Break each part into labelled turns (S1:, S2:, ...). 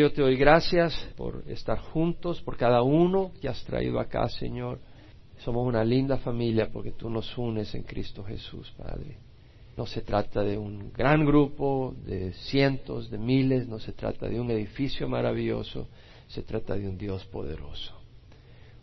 S1: Yo te doy gracias por estar juntos, por cada uno que has traído acá, Señor. Somos una linda familia porque tú nos unes en Cristo Jesús, Padre. No se trata de un gran grupo, de cientos, de miles, no se trata de un edificio maravilloso, se trata de un Dios poderoso.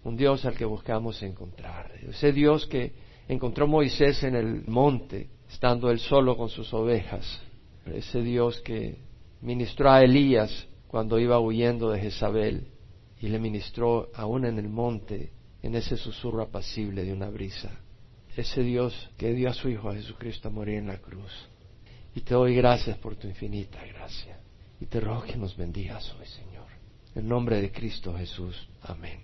S1: Un Dios al que buscamos encontrar. Ese Dios que encontró Moisés en el monte, estando él solo con sus ovejas. Ese Dios que ministró a Elías cuando iba huyendo de Jezabel y le ministró aún en el monte, en ese susurro apacible de una brisa. Ese Dios que dio a su Hijo a Jesucristo a morir en la cruz. Y te doy gracias por tu infinita gracia. Y te ruego que nos bendigas hoy, Señor. En nombre de Cristo Jesús. Amén.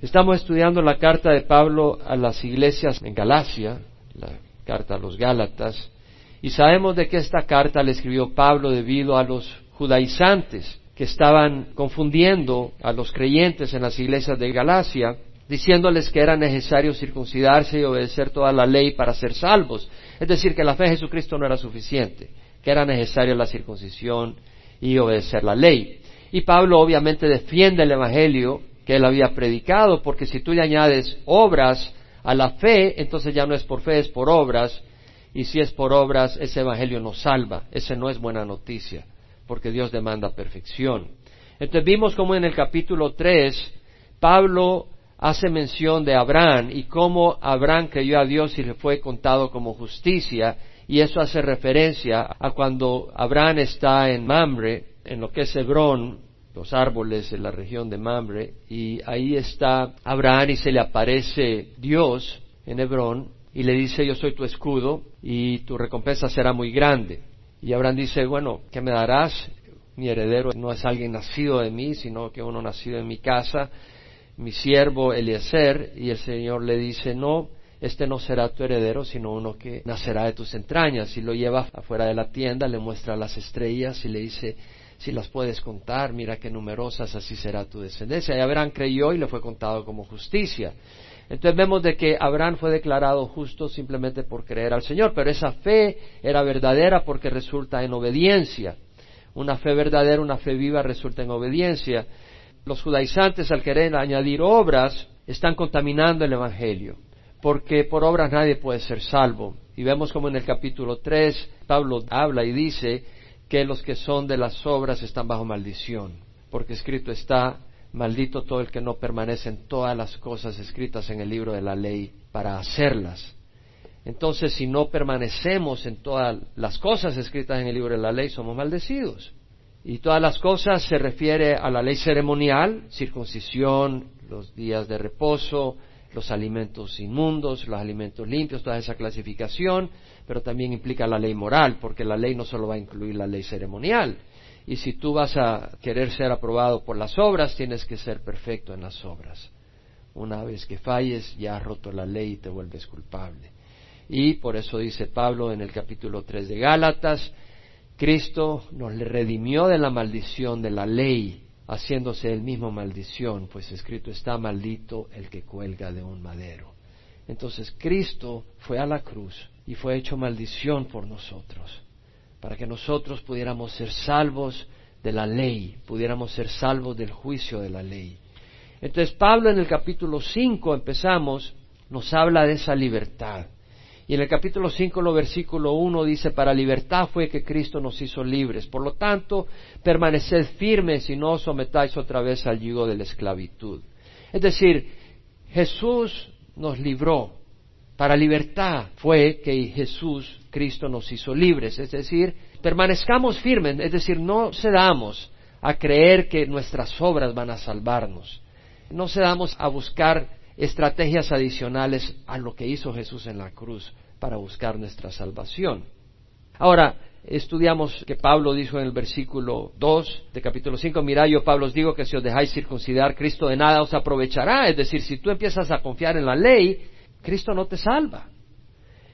S1: Estamos estudiando la carta de Pablo a las iglesias en Galacia, la carta a los Gálatas, y sabemos de que esta carta le escribió Pablo debido a los judaizantes que estaban confundiendo a los creyentes en las iglesias de Galacia, diciéndoles que era necesario circuncidarse y obedecer toda la ley para ser salvos. Es decir, que la fe en Jesucristo no era suficiente, que era necesario la circuncisión y obedecer la ley. Y Pablo obviamente defiende el Evangelio que él había predicado, porque si tú le añades obras a la fe, entonces ya no es por fe, es por obras, y si es por obras, ese Evangelio no salva, ese no es buena noticia porque Dios demanda perfección. Entonces vimos como en el capítulo 3 Pablo hace mención de Abraham y cómo Abraham creyó a Dios y le fue contado como justicia y eso hace referencia a cuando Abraham está en Mamre, en lo que es Hebrón, los árboles en la región de Mamre, y ahí está Abraham y se le aparece Dios en Hebrón y le dice yo soy tu escudo y tu recompensa será muy grande. Y Abraham dice, bueno, ¿qué me darás? Mi heredero no es alguien nacido de mí, sino que uno nacido en mi casa, mi siervo Eliezer. Y el Señor le dice, no, este no será tu heredero, sino uno que nacerá de tus entrañas. Y lo lleva afuera de la tienda, le muestra las estrellas y le dice, si las puedes contar, mira qué numerosas, así será tu descendencia. Y Abraham creyó y le fue contado como justicia. Entonces vemos de que Abraham fue declarado justo simplemente por creer al Señor, pero esa fe era verdadera porque resulta en obediencia. Una fe verdadera, una fe viva resulta en obediencia. Los judaizantes al querer añadir obras están contaminando el Evangelio, porque por obras nadie puede ser salvo. Y vemos como en el capítulo 3 Pablo habla y dice que los que son de las obras están bajo maldición, porque escrito está, maldito todo el que no permanece en todas las cosas escritas en el libro de la ley para hacerlas. Entonces, si no permanecemos en todas las cosas escritas en el libro de la ley, somos maldecidos. Y todas las cosas se refiere a la ley ceremonial, circuncisión, los días de reposo, los alimentos inmundos, los alimentos limpios, toda esa clasificación, pero también implica la ley moral, porque la ley no solo va a incluir la ley ceremonial, y si tú vas a querer ser aprobado por las obras, tienes que ser perfecto en las obras. Una vez que falles, ya has roto la ley y te vuelves culpable. Y por eso dice Pablo en el capítulo 3 de Gálatas, Cristo nos redimió de la maldición de la ley, haciéndose él mismo maldición, pues escrito está maldito el que cuelga de un madero. Entonces Cristo fue a la cruz y fue hecho maldición por nosotros para que nosotros pudiéramos ser salvos de la ley, pudiéramos ser salvos del juicio de la ley. Entonces Pablo en el capítulo 5 empezamos, nos habla de esa libertad. Y en el capítulo 5, lo versículo 1 dice, para libertad fue que Cristo nos hizo libres. Por lo tanto, permaneced firmes y no os sometáis otra vez al yugo de la esclavitud. Es decir, Jesús nos libró. Para libertad fue que Jesús Cristo nos hizo libres. Es decir, permanezcamos firmes, es decir, no cedamos a creer que nuestras obras van a salvarnos. No cedamos a buscar estrategias adicionales a lo que hizo Jesús en la cruz para buscar nuestra salvación. Ahora, estudiamos que Pablo dijo en el versículo 2 de capítulo 5, mira, yo Pablo os digo que si os dejáis circuncidar, Cristo de nada os aprovechará. Es decir, si tú empiezas a confiar en la ley, Cristo no te salva.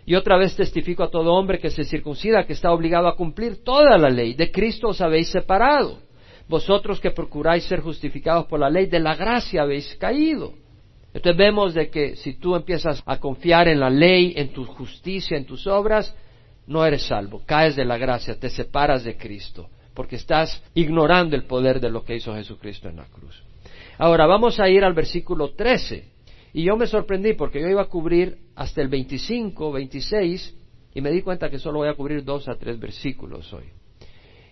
S1: Y otra vez testifico a todo hombre que se circuncida que está obligado a cumplir toda la ley. De Cristo os habéis separado. Vosotros que procuráis ser justificados por la ley, de la gracia habéis caído. Entonces vemos de que si tú empiezas a confiar en la ley, en tu justicia, en tus obras, no eres salvo. Caes de la gracia, te separas de Cristo. porque estás ignorando el poder de lo que hizo Jesucristo en la cruz. Ahora vamos a ir al versículo 13. Y yo me sorprendí porque yo iba a cubrir hasta el 25, 26, y me di cuenta que solo voy a cubrir dos a tres versículos hoy.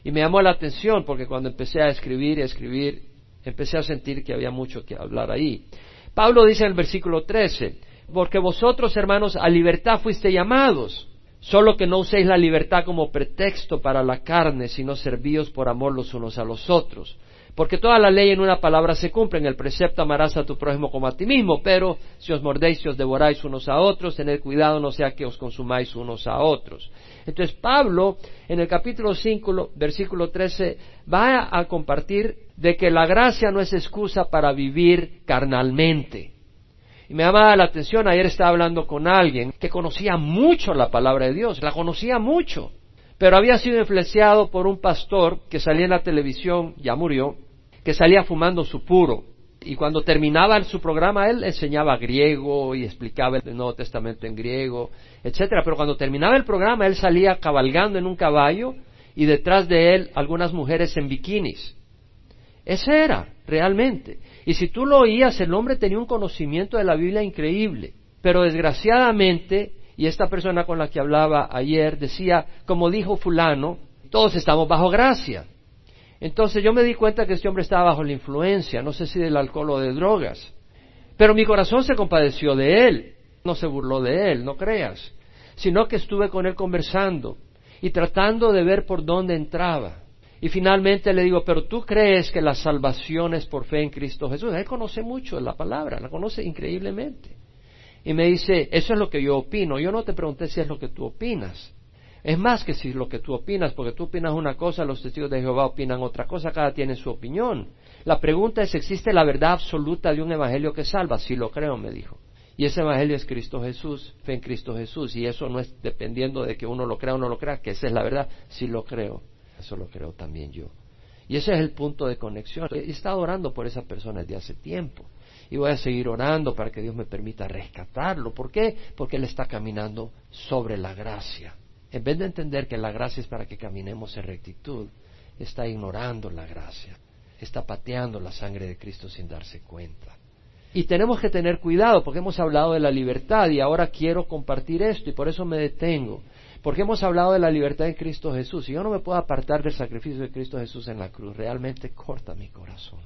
S1: Y me llamó la atención porque cuando empecé a escribir y a escribir, empecé a sentir que había mucho que hablar ahí. Pablo dice en el versículo 13, porque vosotros, hermanos, a libertad fuiste llamados, solo que no uséis la libertad como pretexto para la carne, sino servíos por amor los unos a los otros. Porque toda la ley en una palabra se cumple, en el precepto amarás a tu prójimo como a ti mismo, pero si os mordéis y os devoráis unos a otros, tened cuidado no sea que os consumáis unos a otros. Entonces Pablo, en el capítulo 5, versículo 13, va a compartir de que la gracia no es excusa para vivir carnalmente. Y me llama la atención, ayer estaba hablando con alguien que conocía mucho la palabra de Dios, la conocía mucho, pero había sido influenciado por un pastor que salía en la televisión, ya murió, que salía fumando su puro. Y cuando terminaba su programa, él enseñaba griego y explicaba el Nuevo Testamento en griego, etcétera. Pero cuando terminaba el programa, él salía cabalgando en un caballo y detrás de él algunas mujeres en bikinis. Ese era, realmente. Y si tú lo oías, el hombre tenía un conocimiento de la Biblia increíble. Pero desgraciadamente, y esta persona con la que hablaba ayer decía, como dijo fulano, todos estamos bajo gracia. Entonces yo me di cuenta que este hombre estaba bajo la influencia, no sé si del alcohol o de drogas. Pero mi corazón se compadeció de él, no se burló de él, no creas, sino que estuve con él conversando y tratando de ver por dónde entraba. Y finalmente le digo, pero tú crees que la salvación es por fe en Cristo Jesús. Él conoce mucho la palabra, la conoce increíblemente. Y me dice, eso es lo que yo opino. Yo no te pregunté si es lo que tú opinas. Es más que si lo que tú opinas, porque tú opinas una cosa, los testigos de Jehová opinan otra cosa, cada tiene su opinión. La pregunta es, ¿existe la verdad absoluta de un evangelio que salva? Sí lo creo, me dijo. Y ese evangelio es Cristo Jesús, fe en Cristo Jesús. Y eso no es dependiendo de que uno lo crea o no lo crea, que esa es la verdad. Sí lo creo. Eso lo creo también yo. Y ese es el punto de conexión. He estado orando por esa persona desde hace tiempo. Y voy a seguir orando para que Dios me permita rescatarlo. ¿Por qué? Porque Él está caminando sobre la gracia. En vez de entender que la gracia es para que caminemos en rectitud, está ignorando la gracia, está pateando la sangre de Cristo sin darse cuenta. Y tenemos que tener cuidado porque hemos hablado de la libertad y ahora quiero compartir esto y por eso me detengo. Porque hemos hablado de la libertad en Cristo Jesús y yo no me puedo apartar del sacrificio de Cristo Jesús en la cruz. Realmente corta mi corazón.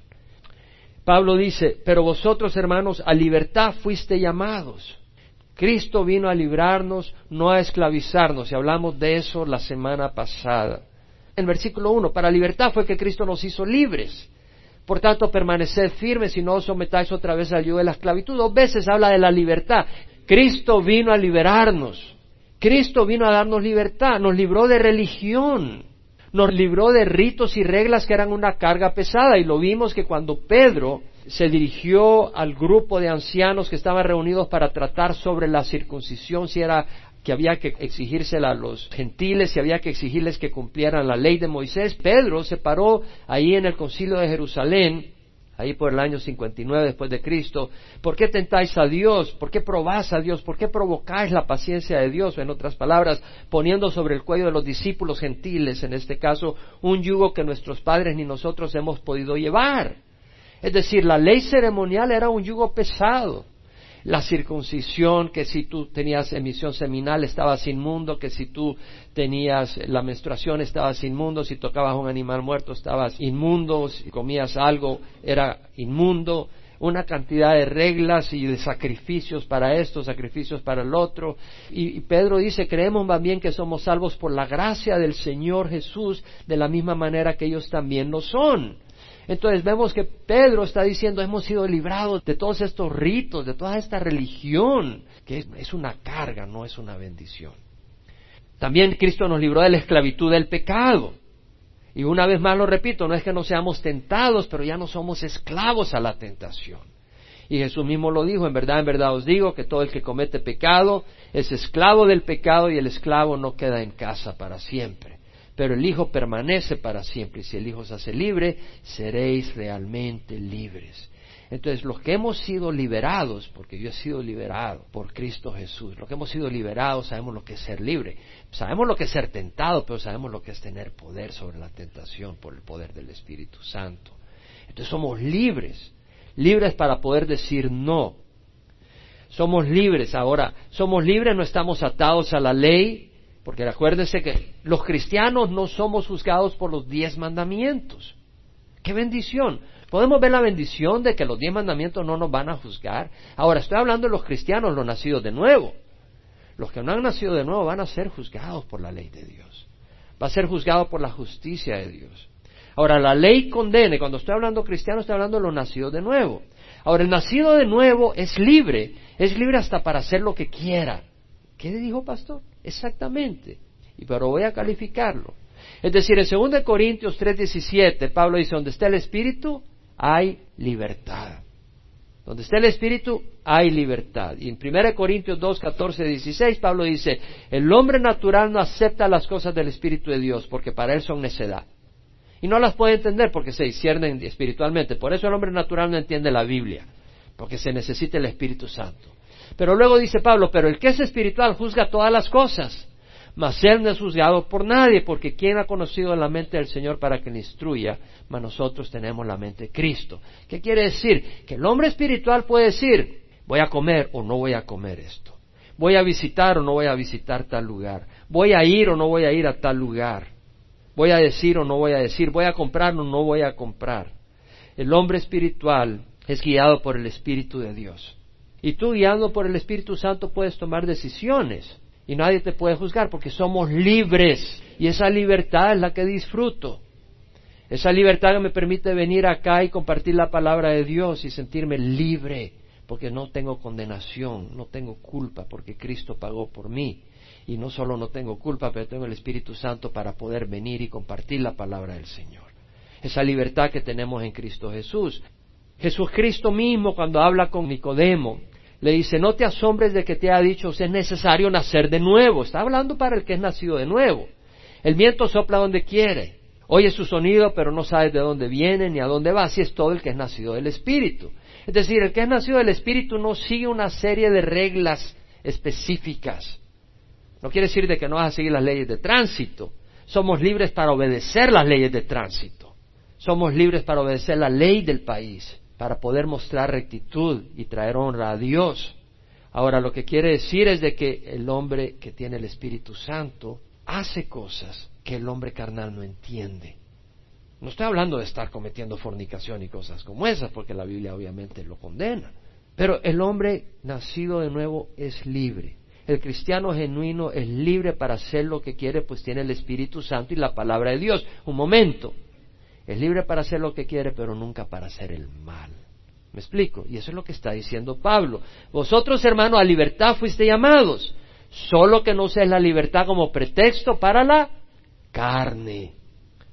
S1: Pablo dice, pero vosotros hermanos a libertad fuiste llamados. Cristo vino a librarnos, no a esclavizarnos, y hablamos de eso la semana pasada. En versículo 1, para libertad fue que Cristo nos hizo libres. Por tanto, permaneced firmes y no os sometáis otra vez al yugo de la esclavitud. Dos veces habla de la libertad. Cristo vino a liberarnos. Cristo vino a darnos libertad. Nos libró de religión. Nos libró de ritos y reglas que eran una carga pesada. Y lo vimos que cuando Pedro se dirigió al grupo de ancianos que estaban reunidos para tratar sobre la circuncisión, si era que había que exigírsela a los gentiles, si había que exigirles que cumplieran la ley de Moisés. Pedro se paró ahí en el concilio de Jerusalén, ahí por el año 59 después de Cristo. ¿Por qué tentáis a Dios? ¿Por qué probáis a Dios? ¿Por qué provocáis la paciencia de Dios? En otras palabras, poniendo sobre el cuello de los discípulos gentiles, en este caso, un yugo que nuestros padres ni nosotros hemos podido llevar. Es decir, la ley ceremonial era un yugo pesado. La circuncisión, que si tú tenías emisión seminal estabas inmundo, que si tú tenías la menstruación estabas inmundo, si tocabas un animal muerto estabas inmundo, si comías algo era inmundo, una cantidad de reglas y de sacrificios para esto, sacrificios para el otro. Y, Pedro dice, creemos más bien que somos salvos por la gracia del Señor Jesús, de la misma manera que ellos también lo son. Entonces vemos que Pedro está diciendo, hemos sido librados de todos estos ritos, de toda esta religión, que es, una carga, no es una bendición. También Cristo nos libró de la esclavitud del pecado. Y una vez más lo repito, no es que no seamos tentados, pero ya no somos esclavos a la tentación. Y Jesús mismo lo dijo, en verdad, en verdad os digo que todo el que comete pecado es esclavo del pecado y el esclavo no queda en casa para siempre pero el Hijo permanece para siempre. Y si el Hijo se hace libre, seréis realmente libres. Entonces, los que hemos sido liberados, porque yo he sido liberado por Cristo Jesús, los que hemos sido liberados sabemos lo que es ser libre. Sabemos lo que es ser tentado, pero sabemos lo que es tener poder sobre la tentación por el poder del Espíritu Santo. Entonces somos libres, libres para poder decir no. Somos libres ahora, somos libres, no estamos atados a la ley, porque acuérdense que los cristianos no somos juzgados por los diez mandamientos. ¡Qué bendición! Podemos ver la bendición de que los diez mandamientos no nos van a juzgar. Ahora, estoy hablando de los cristianos, los nacidos de nuevo. Los que no han nacido de nuevo van a ser juzgados por la ley de Dios. Va a ser juzgado por la justicia de Dios. Ahora, la ley condena, cuando estoy hablando cristiano, estoy hablando de los nacidos de nuevo. Ahora, el nacido de nuevo es libre, es libre hasta para hacer lo que quiera. ¿Qué dijo pastor? Exactamente. Y pero voy a calificarlo. Es decir, en 2 Corintios 3:17, Pablo dice, donde está el Espíritu, hay libertad. Donde está el Espíritu, hay libertad. Y en 1 Corintios 2, 14, 16, Pablo dice, el hombre natural no acepta las cosas del Espíritu de Dios, porque para él son necedad. Y no las puede entender porque se disciernen espiritualmente. Por eso el hombre natural no entiende la Biblia, porque se necesita el Espíritu Santo. Pero luego dice Pablo, pero el que es espiritual juzga todas las cosas, mas él no es juzgado por nadie, porque ¿quién ha conocido la mente del Señor para que le instruya? Mas nosotros tenemos la mente de Cristo. ¿Qué quiere decir? Que el hombre espiritual puede decir, voy a comer o no voy a comer esto. Voy a visitar o no voy a visitar tal lugar. Voy a ir o no voy a ir a tal lugar. Voy a decir o no voy a decir. Voy a comprar o no voy a comprar. El hombre espiritual es guiado por el Espíritu de Dios. Y tú guiando por el Espíritu Santo puedes tomar decisiones y nadie te puede juzgar porque somos libres y esa libertad es la que disfruto. Esa libertad que me permite venir acá y compartir la palabra de Dios y sentirme libre porque no tengo condenación, no tengo culpa porque Cristo pagó por mí. Y no solo no tengo culpa, pero tengo el Espíritu Santo para poder venir y compartir la palabra del Señor. Esa libertad que tenemos en Cristo Jesús. Jesucristo mismo cuando habla con Nicodemo, le dice, no te asombres de que te ha dicho, es necesario nacer de nuevo. Está hablando para el que es nacido de nuevo. El viento sopla donde quiere. Oye su sonido, pero no sabes de dónde viene ni a dónde va. Así es todo el que es nacido del Espíritu. Es decir, el que es nacido del Espíritu no sigue una serie de reglas específicas. No quiere decir de que no vas a seguir las leyes de tránsito. Somos libres para obedecer las leyes de tránsito. Somos libres para obedecer la ley del país para poder mostrar rectitud y traer honra a Dios. Ahora, lo que quiere decir es de que el hombre que tiene el Espíritu Santo hace cosas que el hombre carnal no entiende. No estoy hablando de estar cometiendo fornicación y cosas como esas, porque la Biblia obviamente lo condena. Pero el hombre nacido de nuevo es libre. El cristiano genuino es libre para hacer lo que quiere, pues tiene el Espíritu Santo y la palabra de Dios. Un momento, es libre para hacer lo que quiere, pero nunca para hacer el mal. ¿Me explico? Y eso es lo que está diciendo Pablo. Vosotros, hermanos, a libertad fuiste llamados, solo que no uséis la libertad como pretexto para la carne,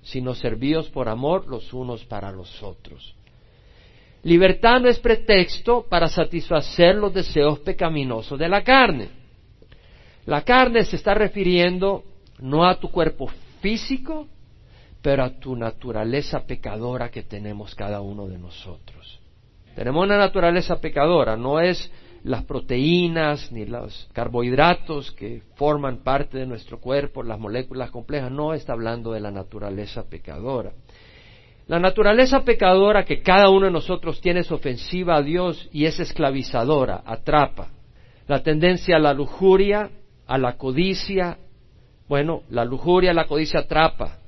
S1: sino servíos por amor los unos para los otros. Libertad no es pretexto para satisfacer los deseos pecaminosos de la carne. La carne se está refiriendo no a tu cuerpo físico, pero a tu naturaleza pecadora que tenemos cada uno de nosotros. Tenemos una naturaleza pecadora, no es las proteínas ni los carbohidratos que forman parte de nuestro cuerpo, las moléculas complejas, no está hablando de la naturaleza pecadora. La naturaleza pecadora que cada uno de nosotros tiene es ofensiva a Dios y es esclavizadora, atrapa. La tendencia a la lujuria, a la codicia, bueno, la lujuria, la codicia atrapa.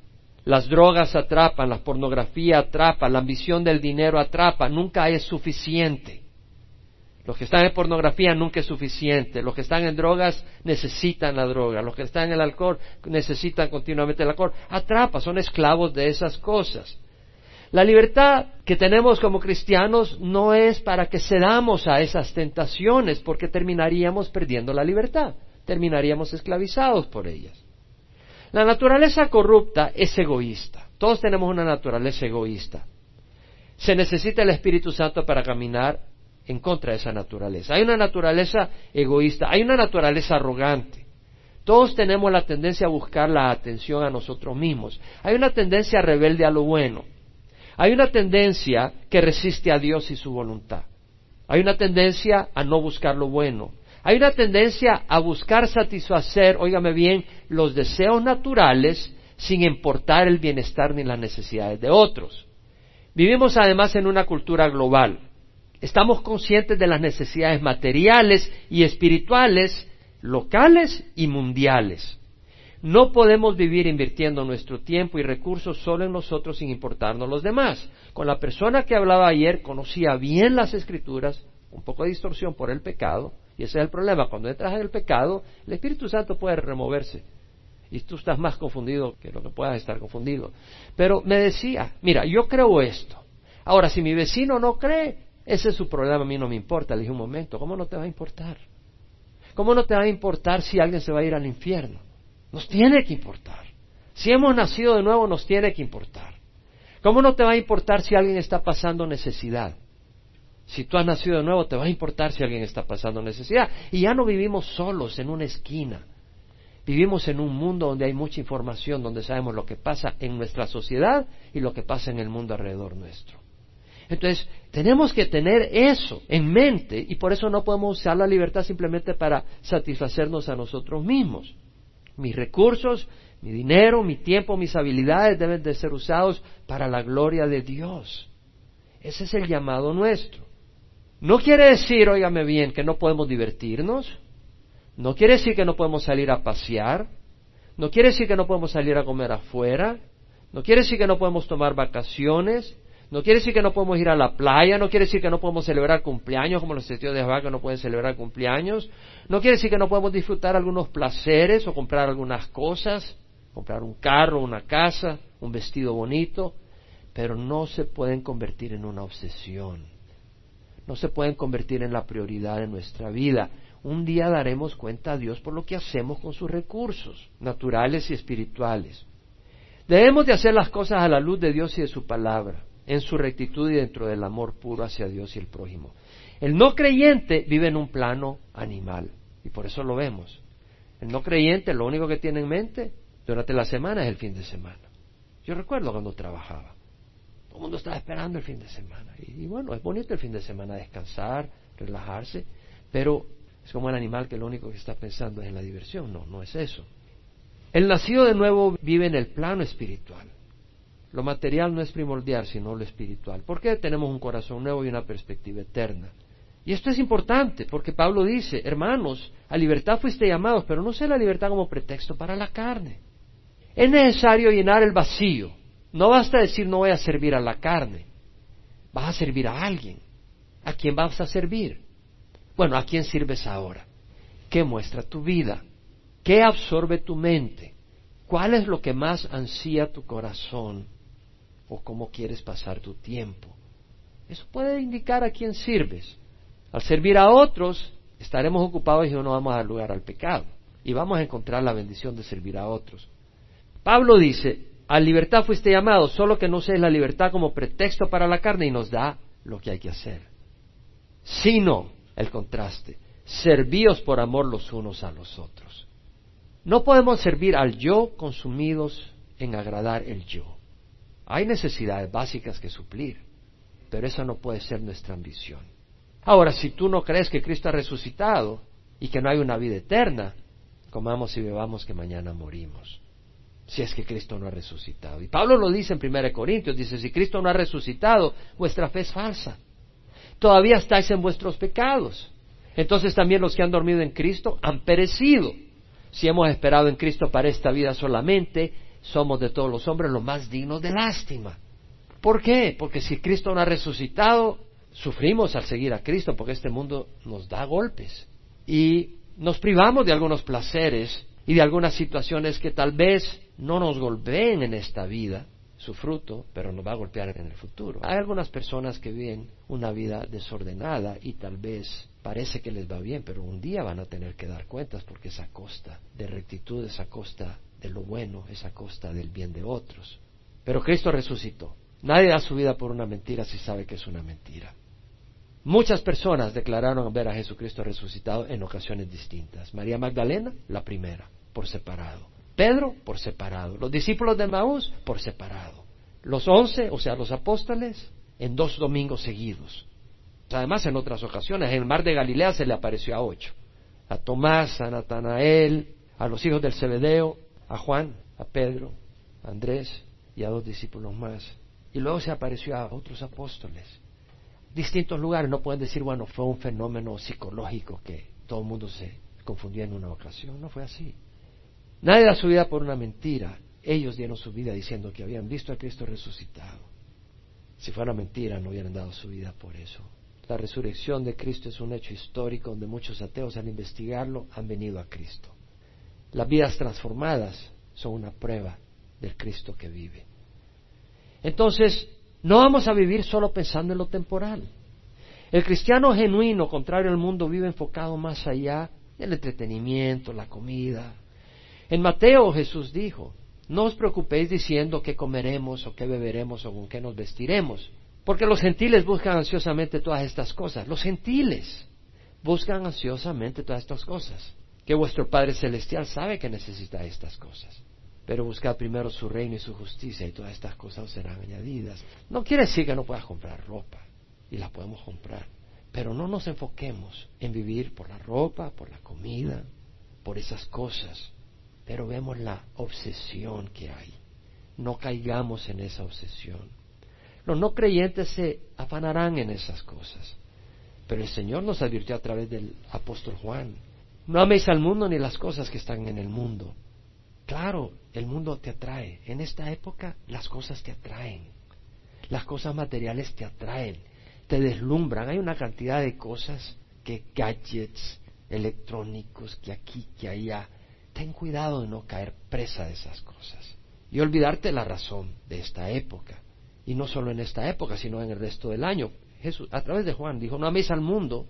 S1: Las drogas atrapan, la pornografía atrapa, la ambición del dinero atrapa, nunca es suficiente. Los que están en pornografía nunca es suficiente. Los que están en drogas necesitan la droga. Los que están en el alcohol necesitan continuamente el alcohol. Atrapa, son esclavos de esas cosas. La libertad que tenemos como cristianos no es para que cedamos a esas tentaciones, porque terminaríamos perdiendo la libertad, terminaríamos esclavizados por ellas. La naturaleza corrupta es egoísta. Todos tenemos una naturaleza egoísta. Se necesita el Espíritu Santo para caminar en contra de esa naturaleza. Hay una naturaleza egoísta, hay una naturaleza arrogante. Todos tenemos la tendencia a buscar la atención a nosotros mismos. Hay una tendencia rebelde a lo bueno. Hay una tendencia que resiste a Dios y su voluntad. Hay una tendencia a no buscar lo bueno. Hay una tendencia a buscar satisfacer, óigame bien, los deseos naturales sin importar el bienestar ni las necesidades de otros. Vivimos además en una cultura global. Estamos conscientes de las necesidades materiales y espirituales, locales y mundiales. No podemos vivir invirtiendo nuestro tiempo y recursos solo en nosotros sin importarnos los demás. Con la persona que hablaba ayer conocía bien las escrituras, un poco de distorsión por el pecado, y ese es el problema. Cuando entras en el pecado, el Espíritu Santo puede removerse. Y tú estás más confundido que lo que puedas estar confundido. Pero me decía, mira, yo creo esto. Ahora, si mi vecino no cree, ese es su problema, a mí no me importa. Le dije un momento, ¿cómo no te va a importar? ¿Cómo no te va a importar si alguien se va a ir al infierno? Nos tiene que importar. Si hemos nacido de nuevo, nos tiene que importar. ¿Cómo no te va a importar si alguien está pasando necesidad? Si tú has nacido de nuevo, te va a importar si alguien está pasando necesidad. Y ya no vivimos solos en una esquina. Vivimos en un mundo donde hay mucha información, donde sabemos lo que pasa en nuestra sociedad y lo que pasa en el mundo alrededor nuestro. Entonces, tenemos que tener eso en mente y por eso no podemos usar la libertad simplemente para satisfacernos a nosotros mismos. Mis recursos, mi dinero, mi tiempo, mis habilidades deben de ser usados para la gloria de Dios. Ese es el llamado nuestro. No quiere decir, óigame bien, que no podemos divertirnos. No quiere decir que no podemos salir a pasear. No quiere decir que no podemos salir a comer afuera. No quiere decir que no podemos tomar vacaciones. No quiere decir que no podemos ir a la playa, no quiere decir que no podemos celebrar cumpleaños como los testigos de Jehová que no pueden celebrar cumpleaños, no quiere decir que no podemos disfrutar algunos placeres o comprar algunas cosas, comprar un carro, una casa, un vestido bonito, pero no se pueden convertir en una obsesión, no se pueden convertir en la prioridad de nuestra vida. Un día daremos cuenta a Dios por lo que hacemos con sus recursos, naturales y espirituales. Debemos de hacer las cosas a la luz de Dios y de su palabra en su rectitud y dentro del amor puro hacia Dios y el prójimo. El no creyente vive en un plano animal y por eso lo vemos. El no creyente lo único que tiene en mente durante la semana es el fin de semana. Yo recuerdo cuando trabajaba. Todo el mundo estaba esperando el fin de semana. Y, bueno, es bonito el fin de semana descansar, relajarse, pero es como el animal que lo único que está pensando es en la diversión. No, no es eso. El nacido de nuevo vive en el plano espiritual. Lo material no es primordial, sino lo espiritual. ¿Por qué tenemos un corazón nuevo y una perspectiva eterna? Y esto es importante, porque Pablo dice, hermanos, a libertad fuiste llamados, pero no sea la libertad como pretexto para la carne. Es necesario llenar el vacío. No basta decir no voy a servir a la carne. Vas a servir a alguien. ¿A quién vas a servir? Bueno, ¿a quién sirves ahora? ¿Qué muestra tu vida? ¿Qué absorbe tu mente? ¿Cuál es lo que más ansía tu corazón? o cómo quieres pasar tu tiempo. Eso puede indicar a quién sirves. Al servir a otros, estaremos ocupados y no vamos a dar lugar al pecado. Y vamos a encontrar la bendición de servir a otros. Pablo dice, a libertad fuiste llamado, solo que no seas la libertad como pretexto para la carne y nos da lo que hay que hacer. Sino, el contraste, servíos por amor los unos a los otros. No podemos servir al yo consumidos en agradar el yo. Hay necesidades básicas que suplir, pero esa no puede ser nuestra ambición. Ahora, si tú no crees que Cristo ha resucitado y que no hay una vida eterna, comamos y bebamos que mañana morimos. Si es que Cristo no ha resucitado. Y Pablo lo dice en 1 Corintios, dice, si Cristo no ha resucitado, vuestra fe es falsa. Todavía estáis en vuestros pecados. Entonces también los que han dormido en Cristo han perecido. Si hemos esperado en Cristo para esta vida solamente, somos de todos los hombres los más dignos de lástima. ¿Por qué? Porque si Cristo no ha resucitado, sufrimos al seguir a Cristo, porque este mundo nos da golpes. Y nos privamos de algunos placeres y de algunas situaciones que tal vez no nos golpeen en esta vida, su fruto, pero nos va a golpear en el futuro. Hay algunas personas que viven una vida desordenada y tal vez parece que les va bien, pero un día van a tener que dar cuentas porque es a costa de rectitud, es a costa de lo bueno es a costa del bien de otros. Pero Cristo resucitó. Nadie da su vida por una mentira si sabe que es una mentira. Muchas personas declararon ver a Jesucristo resucitado en ocasiones distintas. María Magdalena, la primera, por separado. Pedro, por separado. Los discípulos de Maús, por separado. los once, o sea, los apóstoles, en dos domingos seguidos. Además, en otras ocasiones, en el mar de Galilea se le apareció a ocho. A Tomás, a Natanael, a los hijos del Zebedeo, a Juan, a Pedro, a Andrés y a dos discípulos más. Y luego se apareció a otros apóstoles. Distintos lugares, no pueden decir, bueno, fue un fenómeno psicológico que todo el mundo se confundía en una ocasión. No fue así. Nadie da su vida por una mentira. Ellos dieron su vida diciendo que habían visto a Cristo resucitado. Si fuera mentira, no hubieran dado su vida por eso. La resurrección de Cristo es un hecho histórico donde muchos ateos al investigarlo han venido a Cristo. Las vidas transformadas son una prueba del Cristo que vive. Entonces, no vamos a vivir solo pensando en lo temporal. El cristiano genuino, contrario al mundo, vive enfocado más allá del entretenimiento, la comida. En Mateo Jesús dijo, no os preocupéis diciendo qué comeremos o qué beberemos o con qué nos vestiremos, porque los gentiles buscan ansiosamente todas estas cosas. Los gentiles buscan ansiosamente todas estas cosas. Que vuestro Padre Celestial sabe que necesita estas cosas. Pero buscad primero su reino y su justicia y todas estas cosas serán añadidas. No quiere decir que no puedas comprar ropa. Y la podemos comprar. Pero no nos enfoquemos en vivir por la ropa, por la comida, por esas cosas pero vemos la obsesión que hay. No caigamos en esa obsesión. Los no creyentes se afanarán en esas cosas. Pero el Señor nos advirtió a través del apóstol Juan. No améis al mundo ni las cosas que están en el mundo. Claro, el mundo te atrae. En esta época las cosas te atraen. Las cosas materiales te atraen, te deslumbran. Hay una cantidad de cosas que gadgets electrónicos, que aquí, que allá, ten cuidado de no caer presa de esas cosas y olvidarte la razón de esta época. Y no solo en esta época, sino en el resto del año. Jesús, a través de Juan, dijo, no améis al mundo.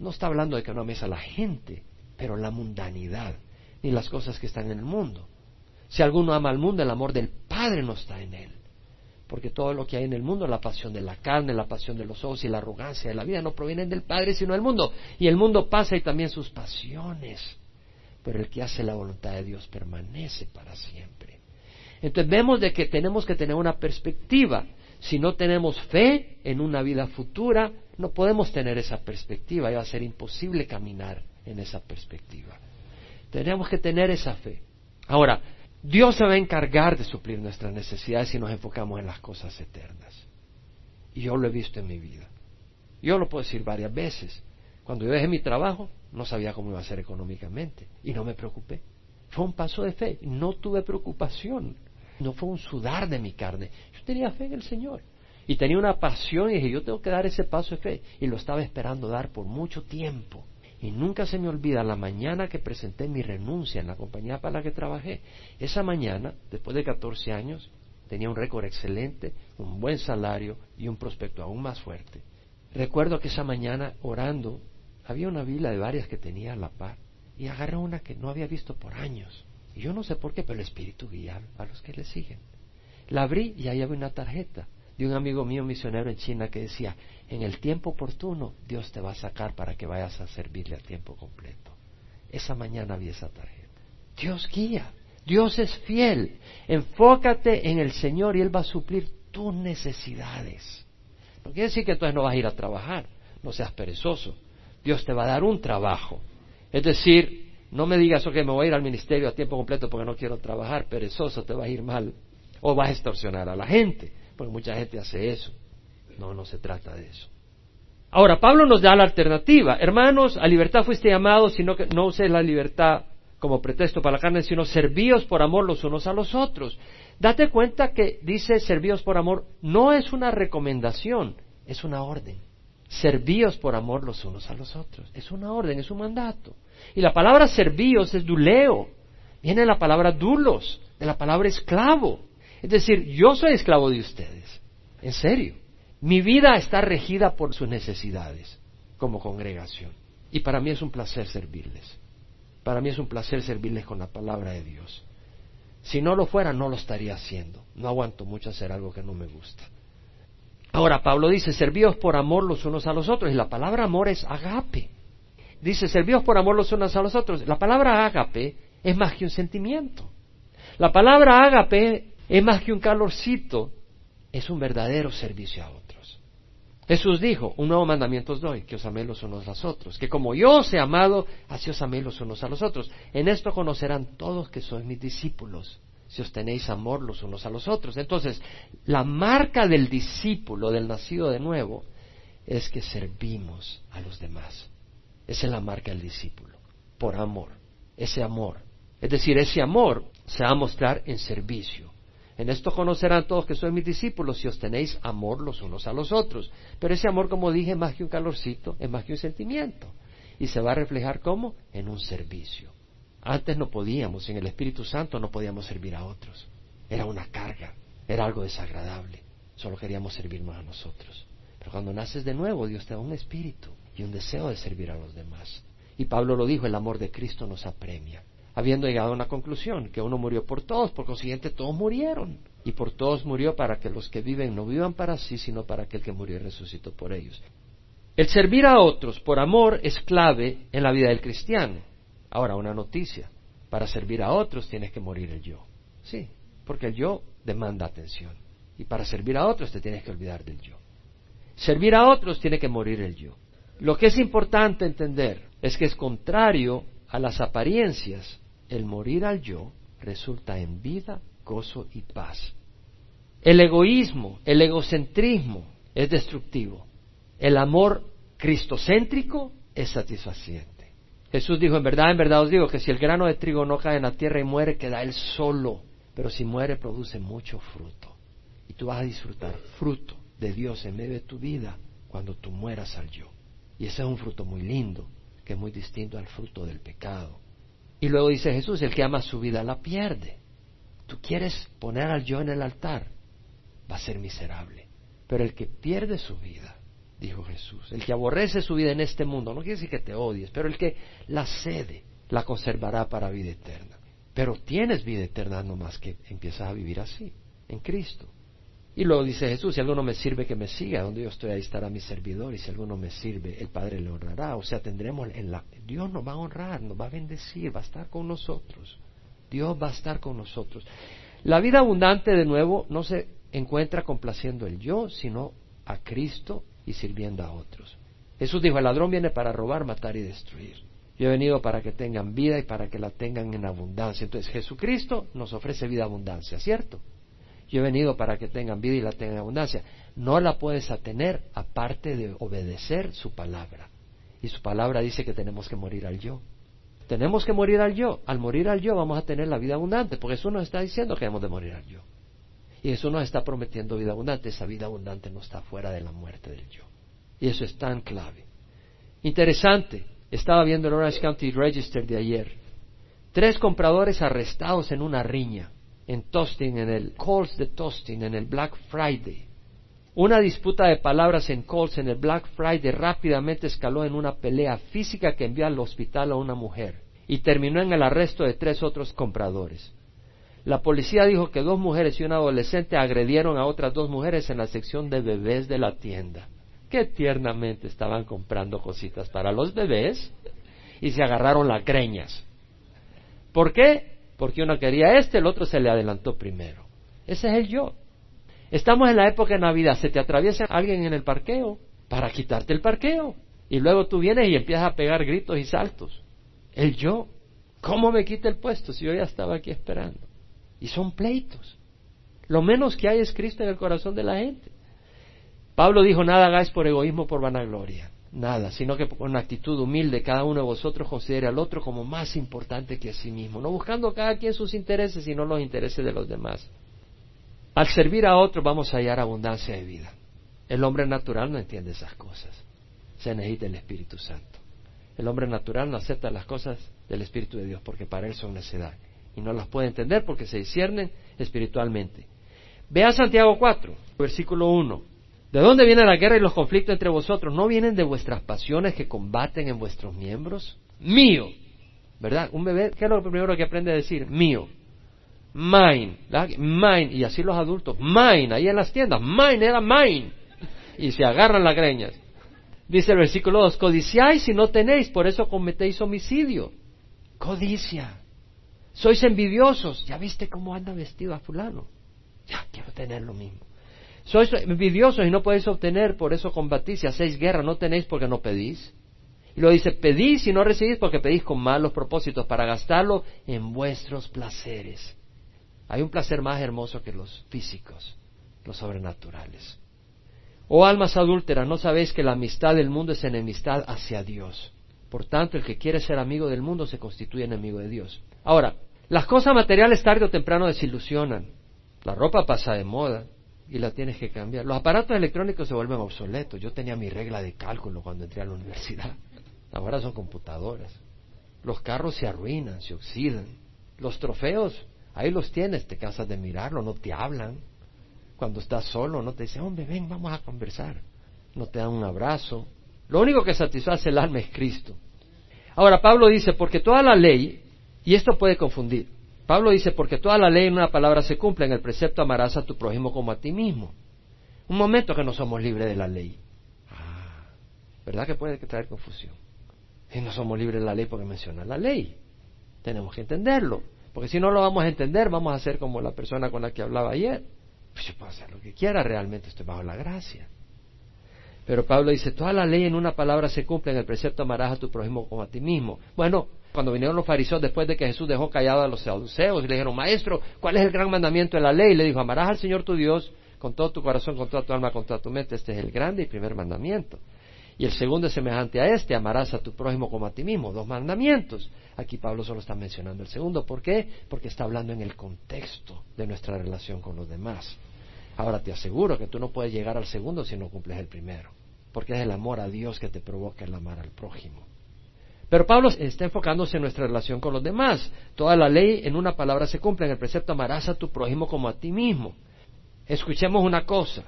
S1: No está hablando de que no améis a la gente, pero la mundanidad, ni las cosas que están en el mundo. Si alguno ama al mundo, el amor del Padre no está en él. Porque todo lo que hay en el mundo, la pasión de la carne, la pasión de los ojos y la arrogancia de la vida, no provienen del Padre, sino del mundo. Y el mundo pasa y también sus pasiones pero el que hace la voluntad de Dios permanece para siempre. Entonces vemos de que tenemos que tener una perspectiva. Si no tenemos fe en una vida futura, no podemos tener esa perspectiva y va a ser imposible caminar en esa perspectiva. Tenemos que tener esa fe. Ahora, Dios se va a encargar de suplir nuestras necesidades si nos enfocamos en las cosas eternas. Y yo lo he visto en mi vida. Yo lo puedo decir varias veces. Cuando yo dejé mi trabajo, no sabía cómo iba a ser económicamente y no me preocupé. Fue un paso de fe, no tuve preocupación, no fue un sudar de mi carne. Yo tenía fe en el Señor y tenía una pasión y dije, yo tengo que dar ese paso de fe y lo estaba esperando dar por mucho tiempo. Y nunca se me olvida la mañana que presenté mi renuncia en la compañía para la que trabajé. Esa mañana, después de 14 años, tenía un récord excelente, un buen salario y un prospecto aún más fuerte. Recuerdo que esa mañana, orando, había una vila de varias que tenía a la par y agarré una que no había visto por años. Y yo no sé por qué, pero el Espíritu guía a los que le siguen. La abrí y ahí había una tarjeta de un amigo mío misionero en China que decía, en el tiempo oportuno Dios te va a sacar para que vayas a servirle a tiempo completo. Esa mañana vi esa tarjeta. Dios guía, Dios es fiel. Enfócate en el Señor y Él va a suplir tus necesidades. No quiere decir que entonces no vas a ir a trabajar, no seas perezoso. Dios te va a dar un trabajo. Es decir, no me digas, que me voy a ir al ministerio a tiempo completo porque no quiero trabajar, perezoso, te va a ir mal. O vas a extorsionar a la gente, porque mucha gente hace eso. No, no se trata de eso. Ahora, Pablo nos da la alternativa. Hermanos, a libertad fuiste llamados, sino que no uses la libertad como pretexto para la carne, sino servíos por amor los unos a los otros. Date cuenta que dice servíos por amor no es una recomendación, es una orden. Servíos por amor los unos a los otros. Es una orden, es un mandato. Y la palabra servíos es duleo. Viene la palabra dulos, de la palabra esclavo. Es decir, yo soy esclavo de ustedes. En serio. Mi vida está regida por sus necesidades como congregación. Y para mí es un placer servirles. Para mí es un placer servirles con la palabra de Dios. Si no lo fuera, no lo estaría haciendo. No aguanto mucho hacer algo que no me gusta. Ahora Pablo dice, servíos por amor los unos a los otros. Y la palabra amor es agape. Dice, servíos por amor los unos a los otros. La palabra agape es más que un sentimiento. La palabra agape es más que un calorcito es un verdadero servicio a otros. Jesús dijo, un nuevo mandamiento os doy, que os améis los unos a los otros, que como yo os he amado, así os améis los unos a los otros. En esto conocerán todos que sois mis discípulos, si os tenéis amor los unos a los otros. Entonces, la marca del discípulo, del nacido de nuevo, es que servimos a los demás. Esa es la marca del discípulo, por amor, ese amor. Es decir, ese amor se va a mostrar en servicio. En esto conocerán todos que sois mis discípulos si os tenéis amor los unos a los otros. Pero ese amor, como dije, es más que un calorcito, es más que un sentimiento. Y se va a reflejar como en un servicio. Antes no podíamos, en el Espíritu Santo no podíamos servir a otros. Era una carga, era algo desagradable. Solo queríamos servirnos a nosotros. Pero cuando naces de nuevo, Dios te da un espíritu y un deseo de servir a los demás. Y Pablo lo dijo, el amor de Cristo nos apremia habiendo llegado a una conclusión, que uno murió por todos, por consiguiente todos murieron. Y por todos murió para que los que viven no vivan para sí, sino para aquel que murió y resucitó por ellos. El servir a otros por amor es clave en la vida del cristiano. Ahora, una noticia. Para servir a otros tienes que morir el yo. Sí, porque el yo demanda atención. Y para servir a otros te tienes que olvidar del yo. Servir a otros tiene que morir el yo. Lo que es importante entender es que es contrario a las apariencias el morir al yo resulta en vida, gozo y paz. El egoísmo, el egocentrismo es destructivo. El amor cristocéntrico es satisfaciente. Jesús dijo, en verdad, en verdad os digo que si el grano de trigo no cae en la tierra y muere, queda él solo. Pero si muere, produce mucho fruto. Y tú vas a disfrutar fruto de Dios en medio de tu vida cuando tú mueras al yo. Y ese es un fruto muy lindo, que es muy distinto al fruto del pecado. Y luego dice Jesús, el que ama su vida la pierde. Tú quieres poner al yo en el altar, va a ser miserable. Pero el que pierde su vida, dijo Jesús, el que aborrece su vida en este mundo, no quiere decir que te odies, pero el que la cede, la conservará para vida eterna. Pero tienes vida eterna nomás que empiezas a vivir así, en Cristo. Y luego dice Jesús, si alguno me sirve, que me siga, donde yo estoy, ahí estará mi servidor, y si alguno me sirve, el Padre le honrará. O sea, tendremos en la... Dios nos va a honrar, nos va a bendecir, va a estar con nosotros. Dios va a estar con nosotros. La vida abundante, de nuevo, no se encuentra complaciendo el yo, sino a Cristo y sirviendo a otros. Jesús dijo, el ladrón viene para robar, matar y destruir. Yo he venido para que tengan vida y para que la tengan en abundancia. Entonces Jesucristo nos ofrece vida abundancia, ¿cierto? Yo he venido para que tengan vida y la tengan en abundancia. No la puedes atener aparte de obedecer su palabra. Y su palabra dice que tenemos que morir al yo. Tenemos que morir al yo. Al morir al yo vamos a tener la vida abundante, porque Jesús nos está diciendo que hemos de morir al yo. Y Jesús nos está prometiendo vida abundante. Esa vida abundante no está fuera de la muerte del yo. Y eso es tan clave. Interesante. Estaba viendo el Orange County Register de ayer. Tres compradores arrestados en una riña en Tostin, en el Coles de Tostin, en el Black Friday. Una disputa de palabras en Coles en el Black Friday rápidamente escaló en una pelea física que envió al hospital a una mujer y terminó en el arresto de tres otros compradores. La policía dijo que dos mujeres y un adolescente agredieron a otras dos mujeres en la sección de bebés de la tienda. Qué tiernamente estaban comprando cositas para los bebés y se agarraron las greñas. ¿Por qué? porque uno quería este, el otro se le adelantó primero. Ese es el yo. Estamos en la época de Navidad, se te atraviesa alguien en el parqueo para quitarte el parqueo. Y luego tú vienes y empiezas a pegar gritos y saltos. El yo. ¿Cómo me quita el puesto si yo ya estaba aquí esperando? Y son pleitos. Lo menos que hay es Cristo en el corazón de la gente. Pablo dijo, nada hagáis por egoísmo, por vanagloria nada, sino que con actitud humilde cada uno de vosotros considere al otro como más importante que a sí mismo, no buscando cada quien sus intereses, sino los intereses de los demás. Al servir a otros vamos a hallar abundancia de vida. El hombre natural no entiende esas cosas. Se necesita el Espíritu Santo. El hombre natural no acepta las cosas del Espíritu de Dios porque para él son necedad. Y no las puede entender porque se disciernen espiritualmente. Vea Santiago 4, versículo 1. ¿De dónde viene la guerra y los conflictos entre vosotros? ¿No vienen de vuestras pasiones que combaten en vuestros miembros? Mío. ¿Verdad? Un bebé, ¿qué es lo primero que aprende a decir? Mío. Mine. Mine. Y así los adultos. Mine. Ahí en las tiendas. Mine era mine. Y se agarran las greñas. Dice el versículo 2. Codiciáis y no tenéis, por eso cometéis homicidio. Codicia. Sois envidiosos. ¿Ya viste cómo anda vestido a fulano? Ya quiero tener lo mismo Sois envidiosos y no podéis obtener, por eso combatís. Si hacéis guerra, no tenéis porque no pedís. Y lo dice, pedís y no recibís porque pedís con malos propósitos para gastarlo en vuestros placeres. Hay un placer más hermoso que los físicos, los sobrenaturales. Oh almas adúlteras, ¿no sabéis que la amistad del mundo es enemistad hacia Dios? Por tanto, el que quiere ser amigo del mundo se constituye enemigo de Dios. Ahora, las cosas materiales tarde o temprano desilusionan. La ropa pasa de moda y la tienes que cambiar. Los aparatos electrónicos se vuelven obsoletos. Yo tenía mi regla de cálculo cuando entré a la universidad. Ahora son computadoras. Los carros se arruinan, se oxidan. Los trofeos, ahí los tienes, te cansas de mirarlo, no te hablan. Cuando estás solo, no te dicen, hombre, ven, vamos a conversar. No te dan un abrazo. Lo único que satisface el alma es Cristo. Ahora, Pablo dice, porque toda la ley y esto puede confundir. Pablo dice, porque toda la ley en una palabra se cumple, en el precepto amarás a tu prójimo como a ti mismo. Un momento que no somos libres de la ley. Ah, ¿verdad que puede traer confusión? Y no somos libres de la ley porque menciona la ley. Tenemos que entenderlo. Porque si no lo vamos a entender, vamos a ser como la persona con la que hablaba ayer. Pues yo puedo hacer lo que quiera, realmente estoy bajo la gracia. Pero Pablo dice, toda la ley en una palabra se cumple, en el precepto amarás a tu prójimo como a ti mismo. Bueno, cuando vinieron los fariseos después de que Jesús dejó callado a los saduceos y le dijeron, Maestro, ¿cuál es el gran mandamiento de la ley? Le dijo, amarás al Señor tu Dios con todo tu corazón, con toda tu alma, con toda tu mente. Este es el grande y primer mandamiento. Y el segundo es semejante a este, amarás a tu prójimo como a ti mismo. Dos mandamientos. Aquí Pablo solo está mencionando el segundo. ¿Por qué? Porque está hablando en el contexto de nuestra relación con los demás. Ahora te aseguro que tú no puedes llegar al segundo si no cumples el primero. Porque es el amor a Dios que te provoca el amar al prójimo. Pero Pablo está enfocándose en nuestra relación con los demás. Toda la ley en una palabra se cumple. En el precepto amarás a tu prójimo como a ti mismo. Escuchemos una cosa.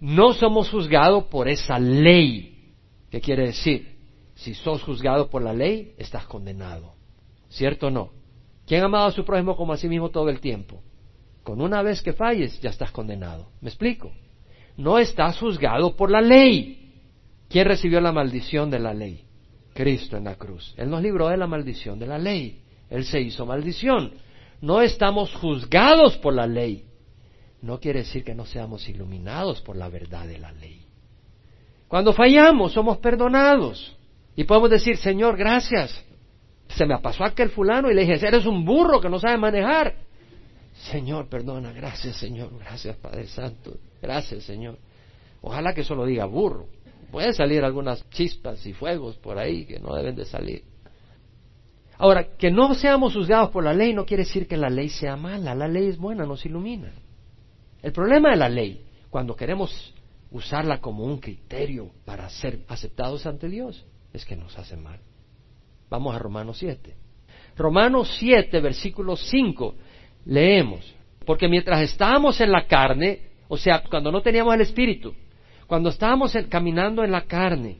S1: No somos juzgados por esa ley. ¿Qué quiere decir? Si sos juzgado por la ley, estás condenado. ¿Cierto o no? ¿Quién ha amado a su prójimo como a sí mismo todo el tiempo? Con una vez que falles, ya estás condenado. ¿Me explico? No estás juzgado por la ley. ¿Quién recibió la maldición de la ley? Cristo en la cruz. Él nos libró de la maldición de la ley. Él se hizo maldición. No estamos juzgados por la ley. No quiere decir que no seamos iluminados por la verdad de la ley. Cuando fallamos, somos perdonados. Y podemos decir, Señor, gracias. Se me pasó aquel fulano y le dije, eres un burro que no sabe manejar. Señor, perdona, gracias, Señor, gracias, Padre Santo, gracias, Señor. Ojalá que solo diga burro. Pueden salir algunas chispas y fuegos por ahí que no deben de salir. Ahora, que no seamos juzgados por la ley no quiere decir que la ley sea mala. La ley es buena, nos ilumina. El problema de la ley, cuando queremos usarla como un criterio para ser aceptados ante Dios, es que nos hace mal. Vamos a Romanos 7. Romanos 7, versículo 5, leemos, porque mientras estábamos en la carne, o sea, cuando no teníamos el Espíritu, cuando estábamos caminando en la carne,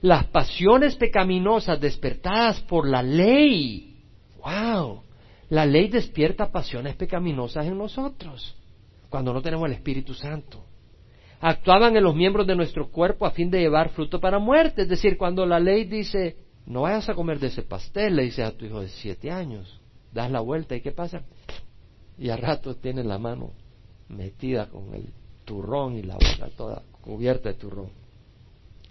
S1: las pasiones pecaminosas despertadas por la ley, wow, la ley despierta pasiones pecaminosas en nosotros cuando no tenemos el Espíritu Santo. Actuaban en los miembros de nuestro cuerpo a fin de llevar fruto para muerte. Es decir, cuando la ley dice, no vayas a comer de ese pastel, le dices a tu hijo de siete años, das la vuelta y ¿qué pasa? Y a rato tiene la mano metida con el turrón y la boca toda cubierta de turrón.